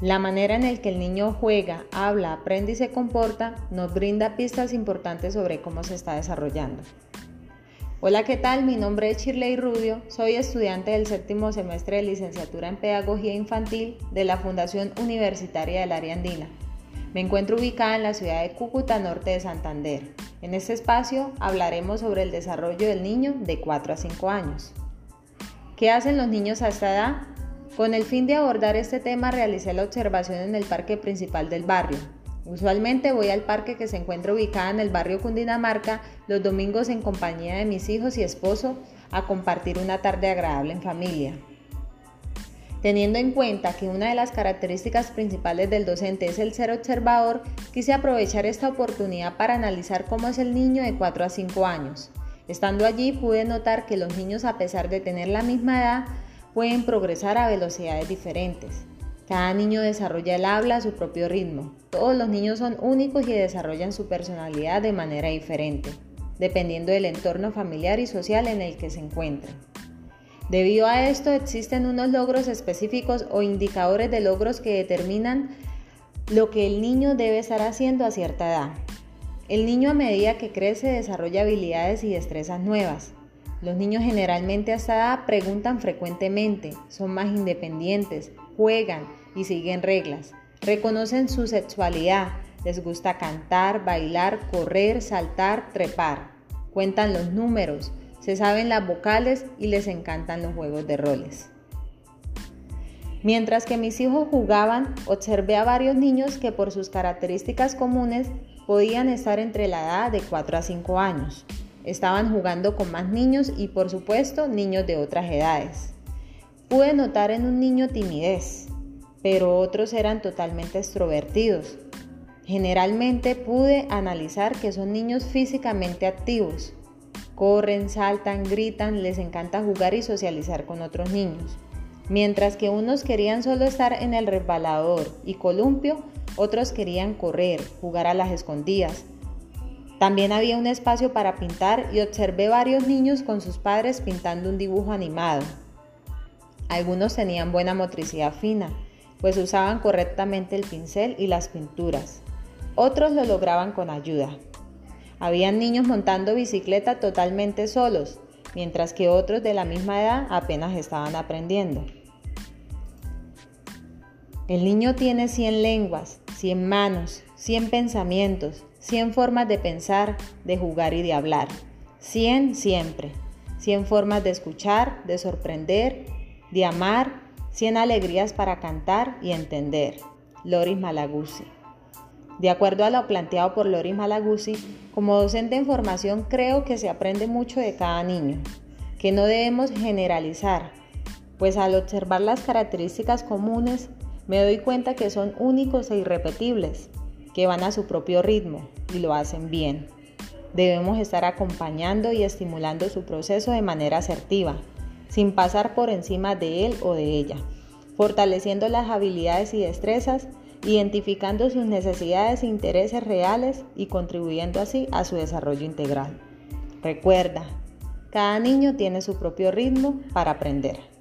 La manera en la que el niño juega, habla, aprende y se comporta nos brinda pistas importantes sobre cómo se está desarrollando. Hola, ¿qué tal? Mi nombre es Shirley Rubio, soy estudiante del séptimo semestre de licenciatura en Pedagogía Infantil de la Fundación Universitaria del Área Andina. Me encuentro ubicada en la ciudad de Cúcuta, norte de Santander. En este espacio hablaremos sobre el desarrollo del niño de 4 a 5 años. ¿Qué hacen los niños a esta edad? Con el fin de abordar este tema realicé la observación en el parque principal del barrio. Usualmente voy al parque que se encuentra ubicado en el barrio Cundinamarca los domingos en compañía de mis hijos y esposo a compartir una tarde agradable en familia. Teniendo en cuenta que una de las características principales del docente es el ser observador, quise aprovechar esta oportunidad para analizar cómo es el niño de 4 a 5 años. Estando allí pude notar que los niños a pesar de tener la misma edad pueden progresar a velocidades diferentes. Cada niño desarrolla el habla a su propio ritmo. Todos los niños son únicos y desarrollan su personalidad de manera diferente, dependiendo del entorno familiar y social en el que se encuentren. Debido a esto existen unos logros específicos o indicadores de logros que determinan lo que el niño debe estar haciendo a cierta edad. El niño a medida que crece desarrolla habilidades y destrezas nuevas. Los niños generalmente a esta edad preguntan frecuentemente, son más independientes, juegan y siguen reglas. Reconocen su sexualidad, les gusta cantar, bailar, correr, saltar, trepar. Cuentan los números, se saben las vocales y les encantan los juegos de roles. Mientras que mis hijos jugaban, observé a varios niños que por sus características comunes podían estar entre la edad de 4 a 5 años. Estaban jugando con más niños y por supuesto niños de otras edades. Pude notar en un niño timidez, pero otros eran totalmente extrovertidos. Generalmente pude analizar que son niños físicamente activos, Corren, saltan, gritan, les encanta jugar y socializar con otros niños. Mientras que unos querían solo estar en el resbalador y columpio, otros querían correr, jugar a las escondidas. También había un espacio para pintar y observé varios niños con sus padres pintando un dibujo animado. Algunos tenían buena motricidad fina, pues usaban correctamente el pincel y las pinturas. Otros lo lograban con ayuda. Habían niños montando bicicleta totalmente solos, mientras que otros de la misma edad apenas estaban aprendiendo. El niño tiene 100 lenguas, 100 manos, 100 pensamientos, 100 formas de pensar, de jugar y de hablar. 100 siempre. 100 formas de escuchar, de sorprender, de amar, 100 alegrías para cantar y entender. Loris Malaguzzi. De acuerdo a lo planteado por Loris Malaguzzi, como docente en formación creo que se aprende mucho de cada niño, que no debemos generalizar, pues al observar las características comunes me doy cuenta que son únicos e irrepetibles, que van a su propio ritmo y lo hacen bien. Debemos estar acompañando y estimulando su proceso de manera asertiva, sin pasar por encima de él o de ella, fortaleciendo las habilidades y destrezas identificando sus necesidades e intereses reales y contribuyendo así a su desarrollo integral. Recuerda, cada niño tiene su propio ritmo para aprender.